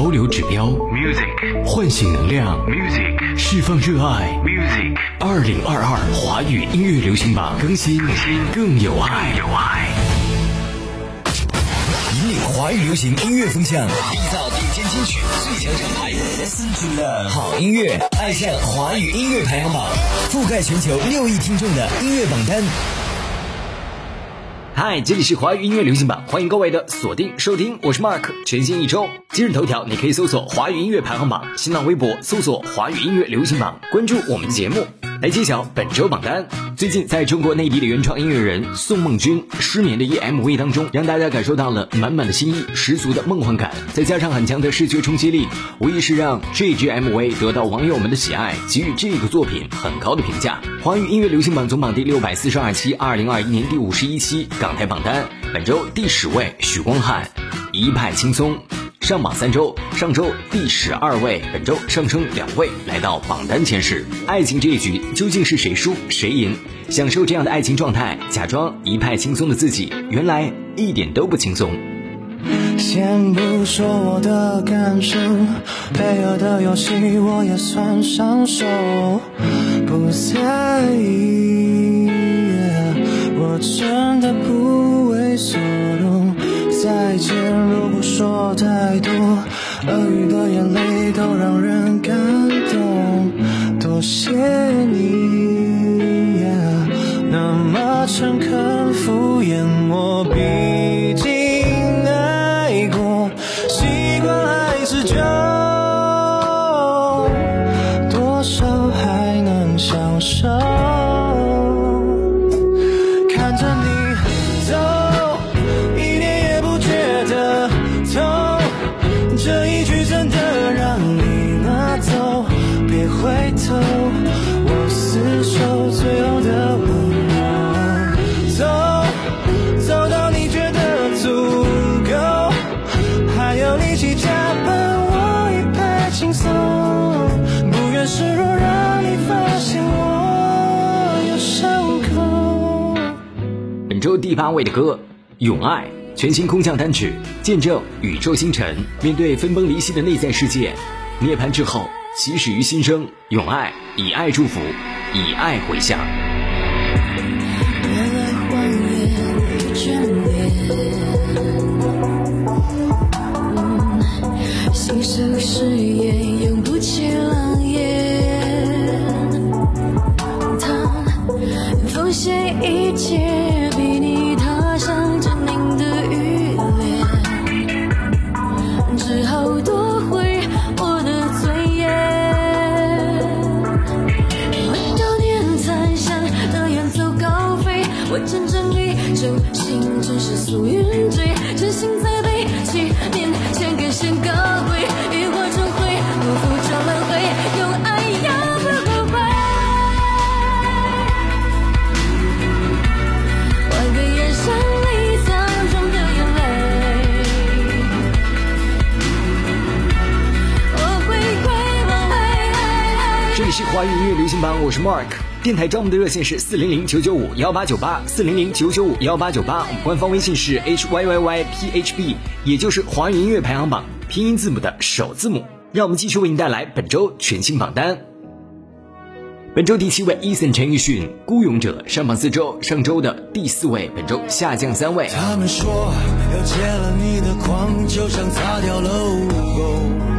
潮流指标，music，唤醒能量，music，释放热爱，music。二零二二华语音乐流行榜更新，更新更有爱。有爱。引领华语流行音乐风向，缔造顶尖金曲最强厂牌，Listen to love，好音乐，爱上华语音乐排行榜，覆盖全球六亿听众的音乐榜单。嗨，这里是华语音乐流行榜，欢迎各位的锁定收听，我是 Mark。全新一周，今日头条你可以搜索华语音乐排行榜，新浪微博搜索华语音乐流行榜，关注我们的节目。来揭晓本周榜单。最近，在中国内地的原创音乐人宋梦君《失眠》的 EMV 当中，让大家感受到了满满的心意、十足的梦幻感，再加上很强的视觉冲击力，无疑是让这支 MV 得到网友们的喜爱，给予这个作品很高的评价。华语音乐流行榜总榜第六百四十二期，二零二一年第五十一期港台榜单，本周第十位许光汉，《一派轻松》。上榜三周，上周第十二位，本周上升两位，来到榜单前十。爱情这一局究竟是谁输谁赢？享受这样的爱情状态，假装一派轻松的自己，原来一点都不轻松。先不说我的感受，配合的游戏我也算上手，不在意，我真的不为所动。再见，如果说太多，鳄鱼的眼泪都让人感动。多谢你，那么诚恳敷衍我，毕竟爱过，习惯还是旧，多少还能享受。八位的歌《永爱》，全新空降单曲，见证宇宙星辰面对分崩离析的内在世界，涅槃之后起始于新生。永爱，以爱祝福，以爱回向。华语音乐流行榜，我是 Mark。电台招募的热线是四零零九九五幺八九八，四零零九九五幺八九八。我们官方微信是 h y y y p h b，也就是华语音乐排行榜拼音字母的首字母。让我们继续为您带来本周全新榜单。本周第七位，Eason 陈奕迅《孤勇者》上榜四周，上周的第四位，本周下降三位。他们说要戒了你的狂，就像擦掉了污垢。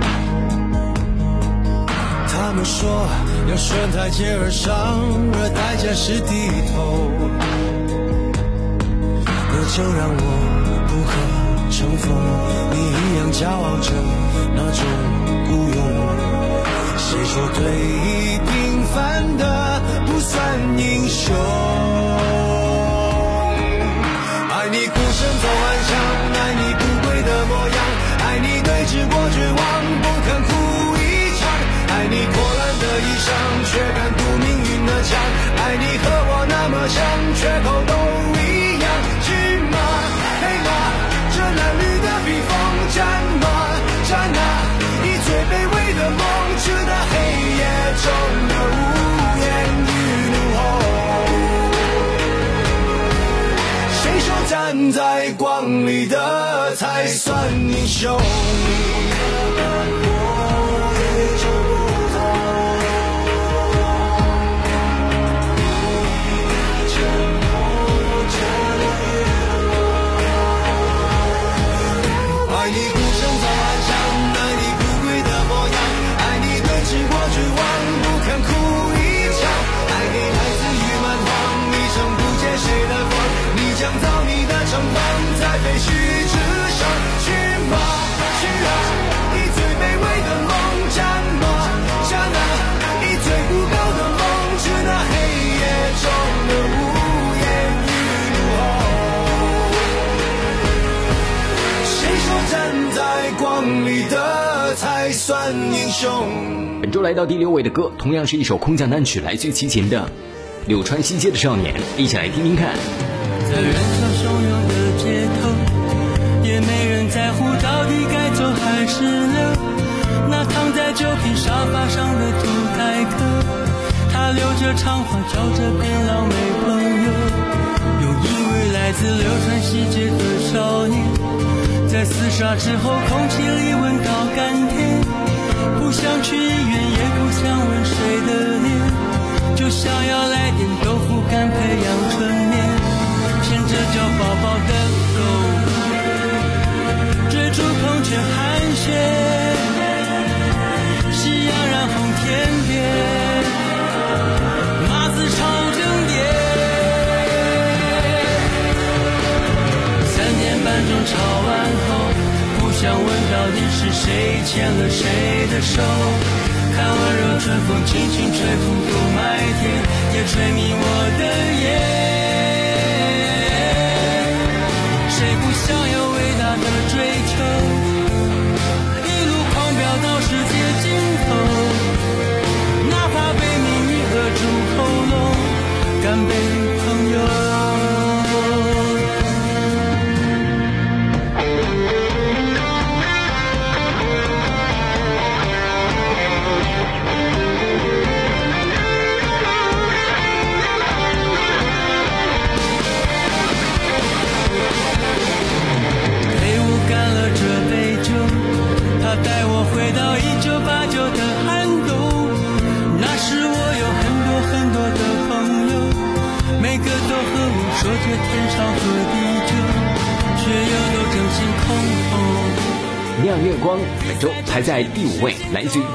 他们说要顺台阶而上，而代价是低头。那就让我不可乘风，你一样骄傲着那种孤勇。谁说对弈平凡的不算英雄？爱你孤身走暗巷，爱你英雄来到第六位的歌，同样是一首空降单曲，来自于齐秦的《柳川西街的少年》，一起来听听看。在人潮汹涌的街头，也没人在乎到底该走还是留。那躺在酒瓶沙发上的土台客，他留着长发，找着变老没朋友。有一位来自流川西街的少年，在厮杀之后，空气里闻到牵了谁的手，看温柔春风轻轻吹拂过麦田，也吹迷我的眼。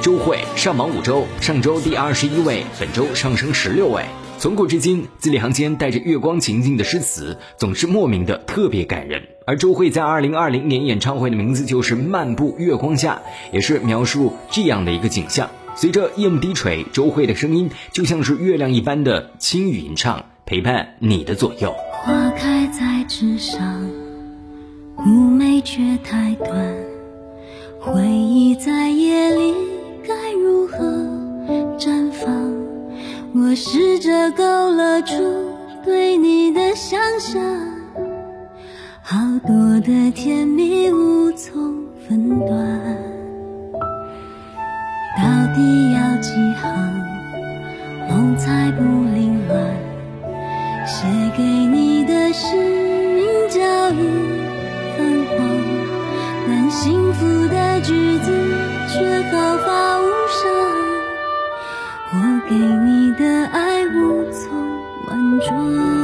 周蕙，上榜五周，上周第二十一位，本周上升十六位。从古至今，字里行间带着月光情境的诗词，总是莫名的特别感人。而周慧在二零二零年演唱会的名字就是《漫步月光下》，也是描述这样的一个景象。随着夜幕低垂，周慧的声音就像是月亮一般的轻语吟唱，陪伴你的左右。花开在枝上，妩媚却太短。回忆在夜里绽放？我试着勾勒出对你的想象，好多的甜蜜无从分段。到底要几行，梦才不凌乱？写给你的诗名叫一泛黄，但幸福的句子却毫发无。给你的爱无从婉转。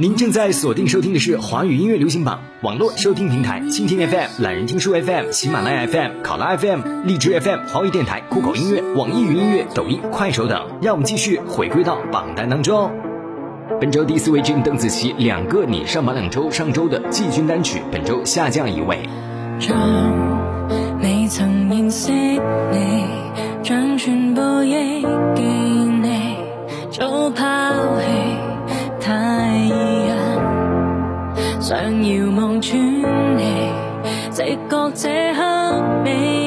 您正在锁定收听的是华语音乐流行榜网络收听平台蜻蜓 FM、懒人听书 FM、喜马拉雅 FM、考拉 FM、荔枝 FM、华语电台、酷狗音乐、网易云音乐、抖音、快手等。让我们继续回归到榜单当中。本周第四位君邓紫棋两个你上榜两周，上周的季军单曲本周下降一位。像未曾認識你，將全部憶記你，早拋棄太易人，想遥望穿你，直觉这刻美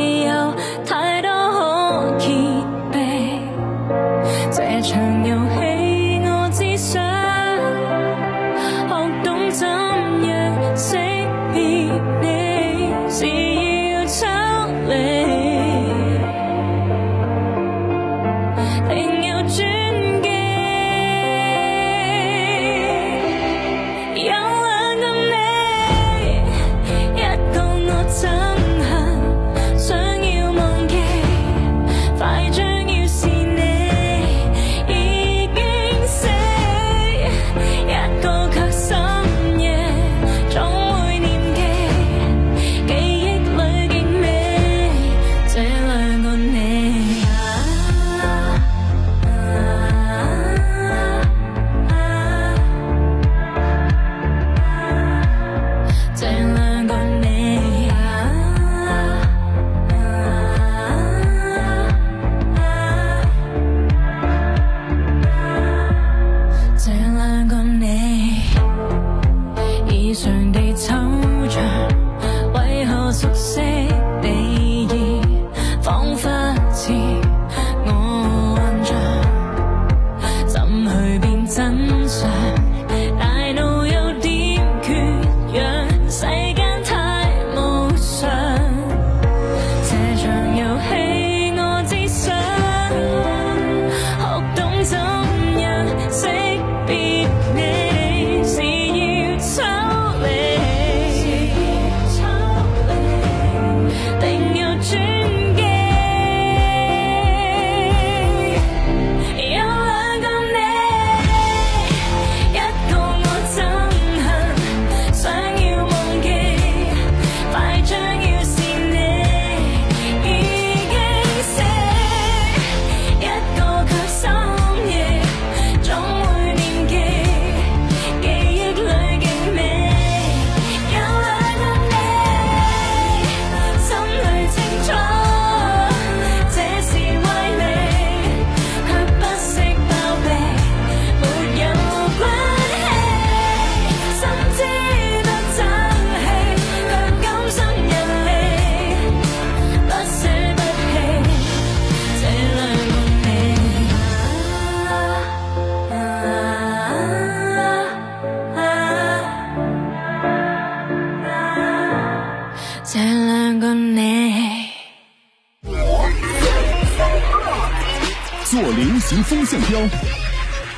做流行风向标，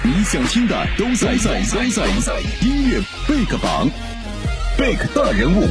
你想听的都在在在在音乐贝克榜，贝克大人物。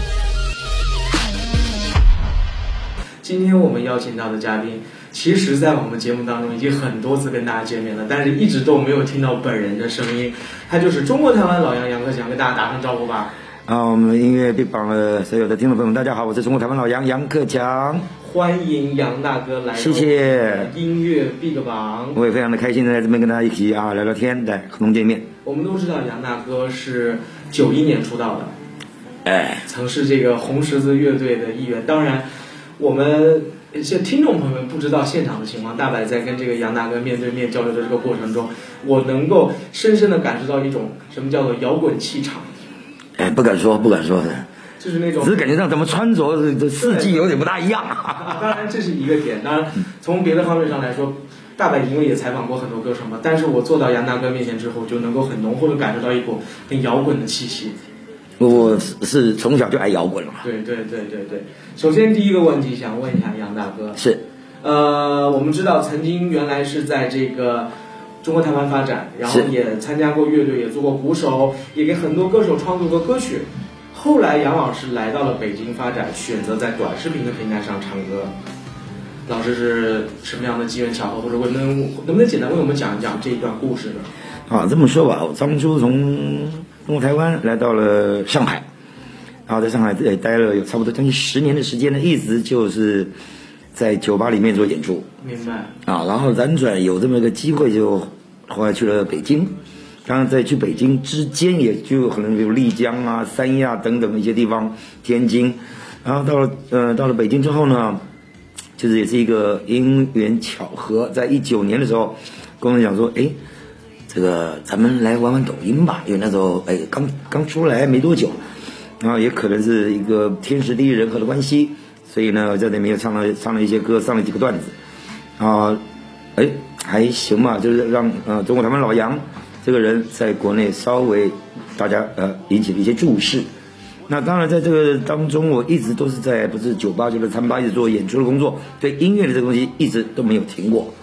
今天我们邀请到的嘉宾，其实，在我们节目当中已经很多次跟大家见面了，但是一直都没有听到本人的声音。他就是中国台湾老杨杨克强，跟大家打声招呼吧。啊，我们音乐 Big 榜的所有的听众朋友们，大家好，我是中国台湾老杨杨克强，欢迎杨大哥来到谢谢音乐 Big 榜。我也非常的开心的在这边跟大家一起啊聊聊天，来共同见面。我们都知道杨大哥是九一年出道的，哎，曾是这个红十字乐队的一员。当然，我们一些听众朋友们不知道现场的情况，大白在跟这个杨大哥面对面交流的这个过程中，我能够深深的感受到一种什么叫做摇滚气场，哎，不敢说，不敢说的，就是那种只是感觉上咱们穿着这这四季有点不大一样。当然，这是一个点。当然，从别的方面上来说，大白因为也采访过很多歌手嘛，但是我坐到杨大哥面前之后，就能够很浓厚的感受到一股很摇滚的气息。我是是从小就爱摇滚了嘛，对对对对对。首先第一个问题想问一下杨大哥，是呃，我们知道曾经原来是在这个中国台湾发展，然后也参加过乐队，也做过鼓手，也给很多歌手创作过歌曲。后来杨老师来到了北京发展，选择在短视频的平台上唱歌。老师是什么样的机缘巧合，或者我能能不能简单为我们讲一讲这一段故事呢？啊，这么说吧，我当初从中国台湾来到了上海，然后在上海也待了有差不多将近十年的时间呢，一直就是在酒吧里面做演出。明白，啊，然后辗转有这么一个机会，就后来去了北京。当然，在去北京之间，也就可能比如丽江啊、三亚等等一些地方，天津。然后到了呃到了北京之后呢，就是也是一个因缘巧合，在一九年的时候，跟我们讲说，哎，这个咱们来玩玩抖音吧，因为那时候哎刚刚出来没多久，然后也可能是一个天时地利人和的关系，所以呢，在那边又唱了唱了一些歌，上了几个段子。啊，哎，还行吧，就是让呃中国台湾老杨这个人在国内稍微大家呃引起了一些注视。那当然，在这个当中，我一直都是在不是酒吧就是餐吧一直做演出的工作，对音乐的这个东西一直都没有停过。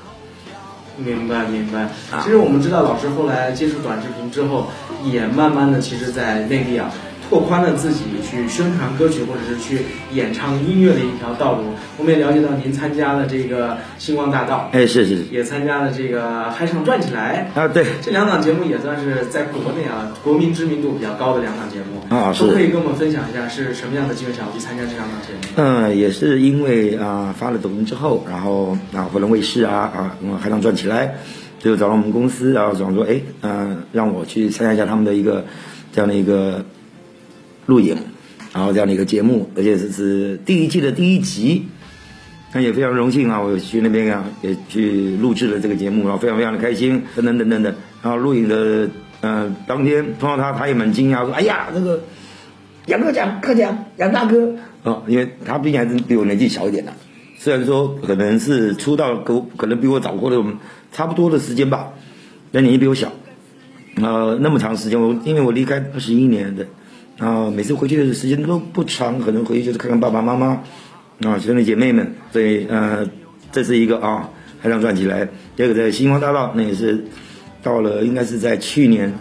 明白明白。啊其实我们知道，老师后来接触短视频之后，也慢慢的，其实，在内地啊，拓宽了自己去宣传歌曲或者是去演唱音乐的一条道路。我们也了解到，您参加了这个星光大道，哎，是是是，也参加了这个嗨唱转起来。啊对，这两档节目也算是在国内啊国民知名度比较高的两档节目啊是都可以跟我们分享一下是什么样的机会巧合去参加这两档节目？嗯，也是因为啊、发了抖音之后，然后啊湖南卫视啊啊嗯海浪转起来，就找到我们公司，然后想说哎嗯、让我去参加一下他们的一个这样的一个录影，然后这样的一个节目，而且是是第一季的第一集。那也非常荣幸啊，我去那边啊，也去录制了这个节目，然后非常非常的开心，等等等等等。然后录影的呃当天碰到他，他也蛮惊讶，说：“哎呀，这个杨克强，克强，杨大哥啊、因为他毕竟还是比我年纪小一点的，虽然说可能是出道可可能比我早过了差不多的时间吧，但年纪比我小，呃，那么长时间，我因为我离开二十一年的，啊、每次回去的时间都不长，可能回去就是看看爸爸妈妈，啊，兄弟姐妹们，所以呃，这是一个啊，还想转起来，第二个在星光大道，那也是到了应该是在去年，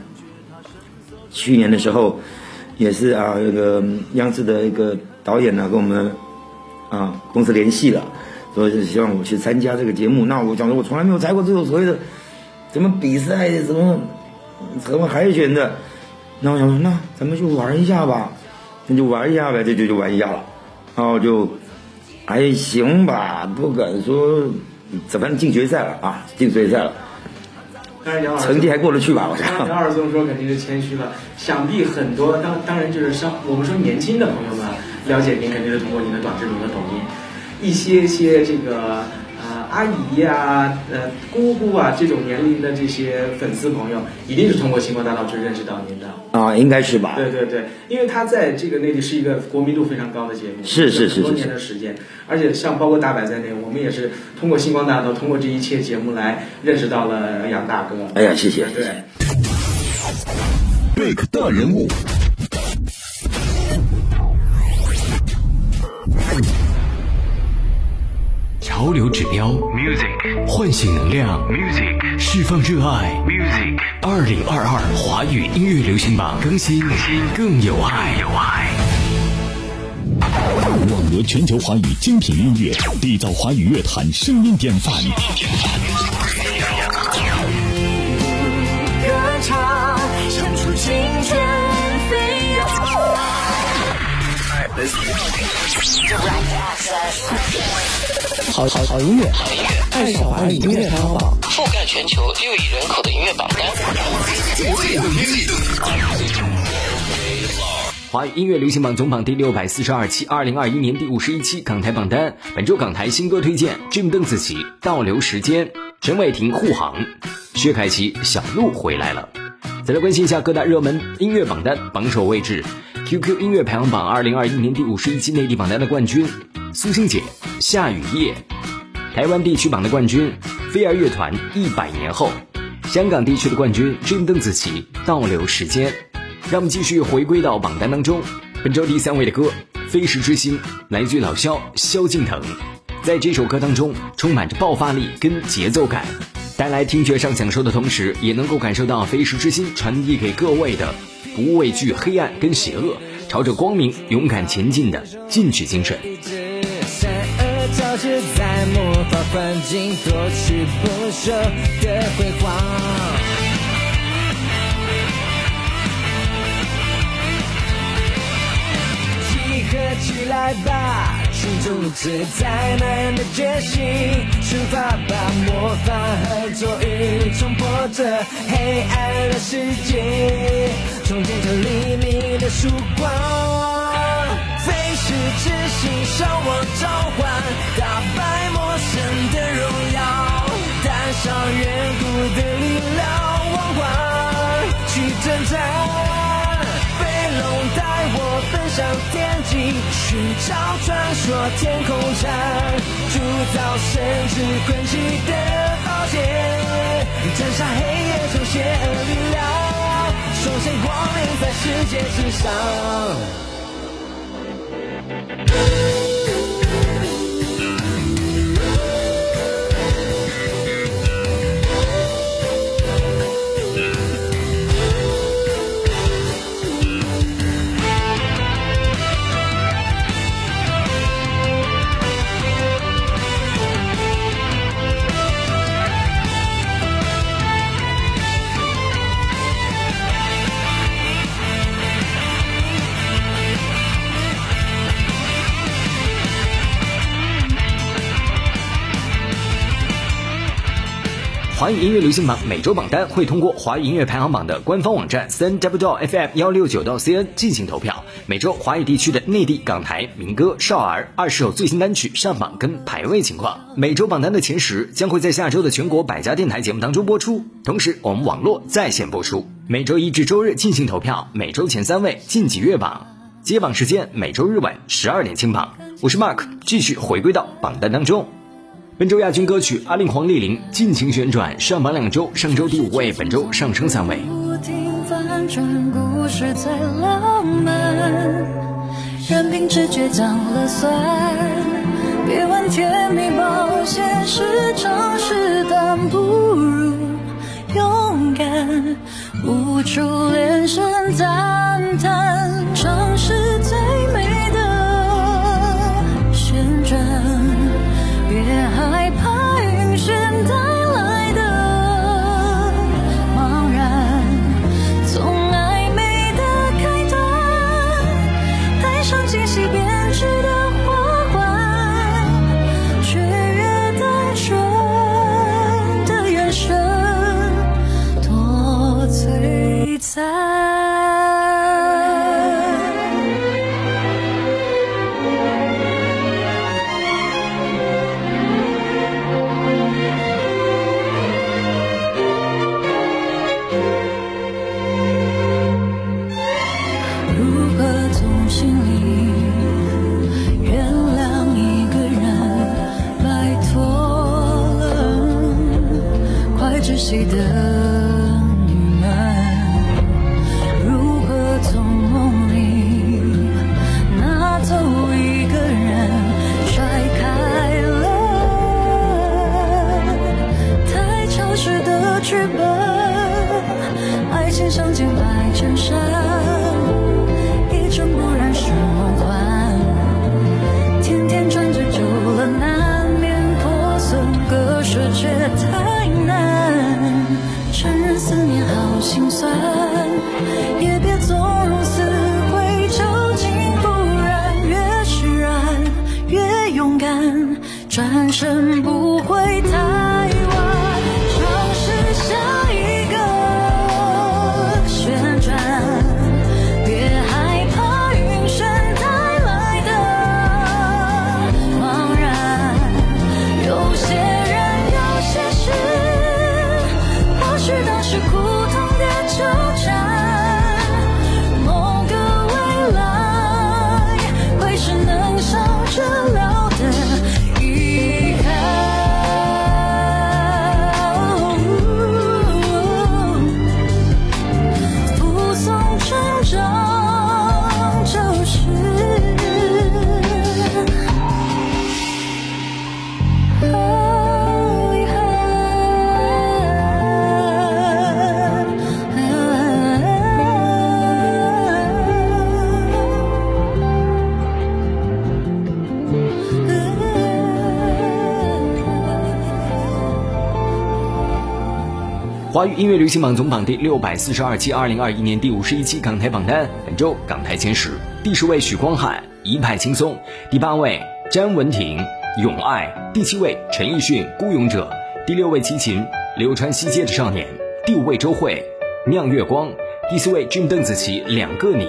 去年的时候，也是啊，那个央视的一个导演呢、跟我们啊公司联系了，说是希望我去参加这个节目。那我讲说，我从来没有参加过这种所谓的什么比赛，什么什么海选的。那我想说，那咱们就玩一下吧，那就玩一下呗，这就就玩一下了。然后就还行吧，不敢说，反正进决赛了啊，进决赛了，当然杨老师成绩还过得去吧，我刚刚杨想。老师这么说肯定是谦虚了，想必很多当当然就是上我们说年轻的朋友们了解您肯定是通过您的短视频和抖音，一些些这个呃阿姨呀、呃姑姑啊这种年龄的这些粉丝朋友，一定是通过星光大道去认识到您的。啊，应该是吧？对对对，因为他在这个内地是一个国民度非常高的节目，是是是很多年的时间，而且像包括大白在内，我们也是通过星光大道，通过这一切节目来认识到了杨大哥。哎呀，谢谢，谢对 Big 大人物，潮流指标，music，唤醒能量，music，释放热爱，music。二零二二华语音乐流行榜更新，更新更有爱，有爱。网罗全球华语精品音乐，缔造华语乐坛声音典范。歌唱，唱出青春好好好音乐，爱上华语音乐排行榜。覆盖全球六亿人口的音乐榜单。华语音乐流行榜总榜第六百四十二期，二零二一年第五十一期港台榜单。本周港台新歌推荐：Jim 邓紫棋《倒流时间》，陈伟霆护航，薛凯琪《小鹿回来了》。再来关心一下各大热门音乐榜单榜首位置，QQ 音乐排行榜二零二一年第五十一期内地榜单的冠军苏星姐《下雨夜》，台湾地区榜的冠军飞儿乐团《一百年后》，香港地区的冠军 Jim 邓紫棋《倒流时间》。让我们继续回归到榜单当中。本周第三位的歌《飞石之星》来自于老萧萧敬腾，在这首歌当中充满着爆发力跟节奏感，带来听觉上享受的同时，也能够感受到飞驰之心传递给各位的不畏惧黑暗跟邪恶，朝着光明勇敢前进的进取精神。集合起来吧，群众之灾难的觉醒，出发吧，魔法和咒语冲破这黑暗的世界，重建这黎明的曙光。飞逝之星，向我召唤，打败魔神的荣耀，带上远古的力量，王冠去征战。我登上天际，寻找传说天空上铸造神之轨迹的宝剑，斩杀黑夜中邪恶力量，重现光明在世界之上。华语音乐流行榜每周榜单会通过华语音乐排行榜的官方网站三 w FM 幺六九到 CN 进行投票。每周华语地区的内地、港台民歌、少儿二十首最新单曲上榜跟排位情况。每周榜单的前十将会在下周的全国百家电台节目当中播出，同时我们网络在线播出。每周一至周日进行投票，每周前三位晋级月榜。揭榜时间每周日晚十二点清榜。我是 Mark，继续回归到榜单当中。本周亚军歌曲《阿令黄丽玲》尽情旋转，上榜两周，上周第五位，本周上升三位。不停翻转，故事再浪漫，任凭直觉讲了算。别问甜蜜保险是常识，但不如勇敢，无处连声赞叹，记得。华语音乐流行榜总榜第六百四十二期，二零二一年第五十一期港台榜单。本周港台前十，第十位许光汉《一派轻松》，第八位詹雯婷《永爱》，第七位陈奕迅《孤勇者》，第六位齐秦《流川西街的少年》，第五位周蕙《酿月光》，第四位俊邓紫棋《两个你》，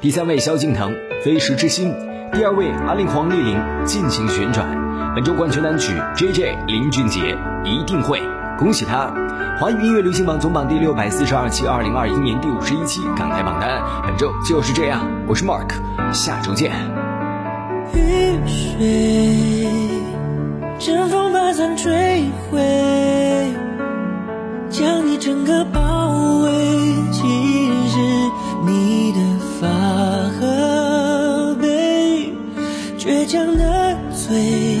第三位萧敬腾《飞石之心》，第二位阿令黄丽玲《尽情旋转》。本周冠军单曲 J J 林俊杰一定会。恭喜他！华语音乐流行榜总榜第六百四十二期，二零二一年第五十一期港台榜单。本周就是这样，我是 Mark，下周见。雨水，阵风把伞吹毁，将你整个包围。其实你的发和背，倔强的嘴，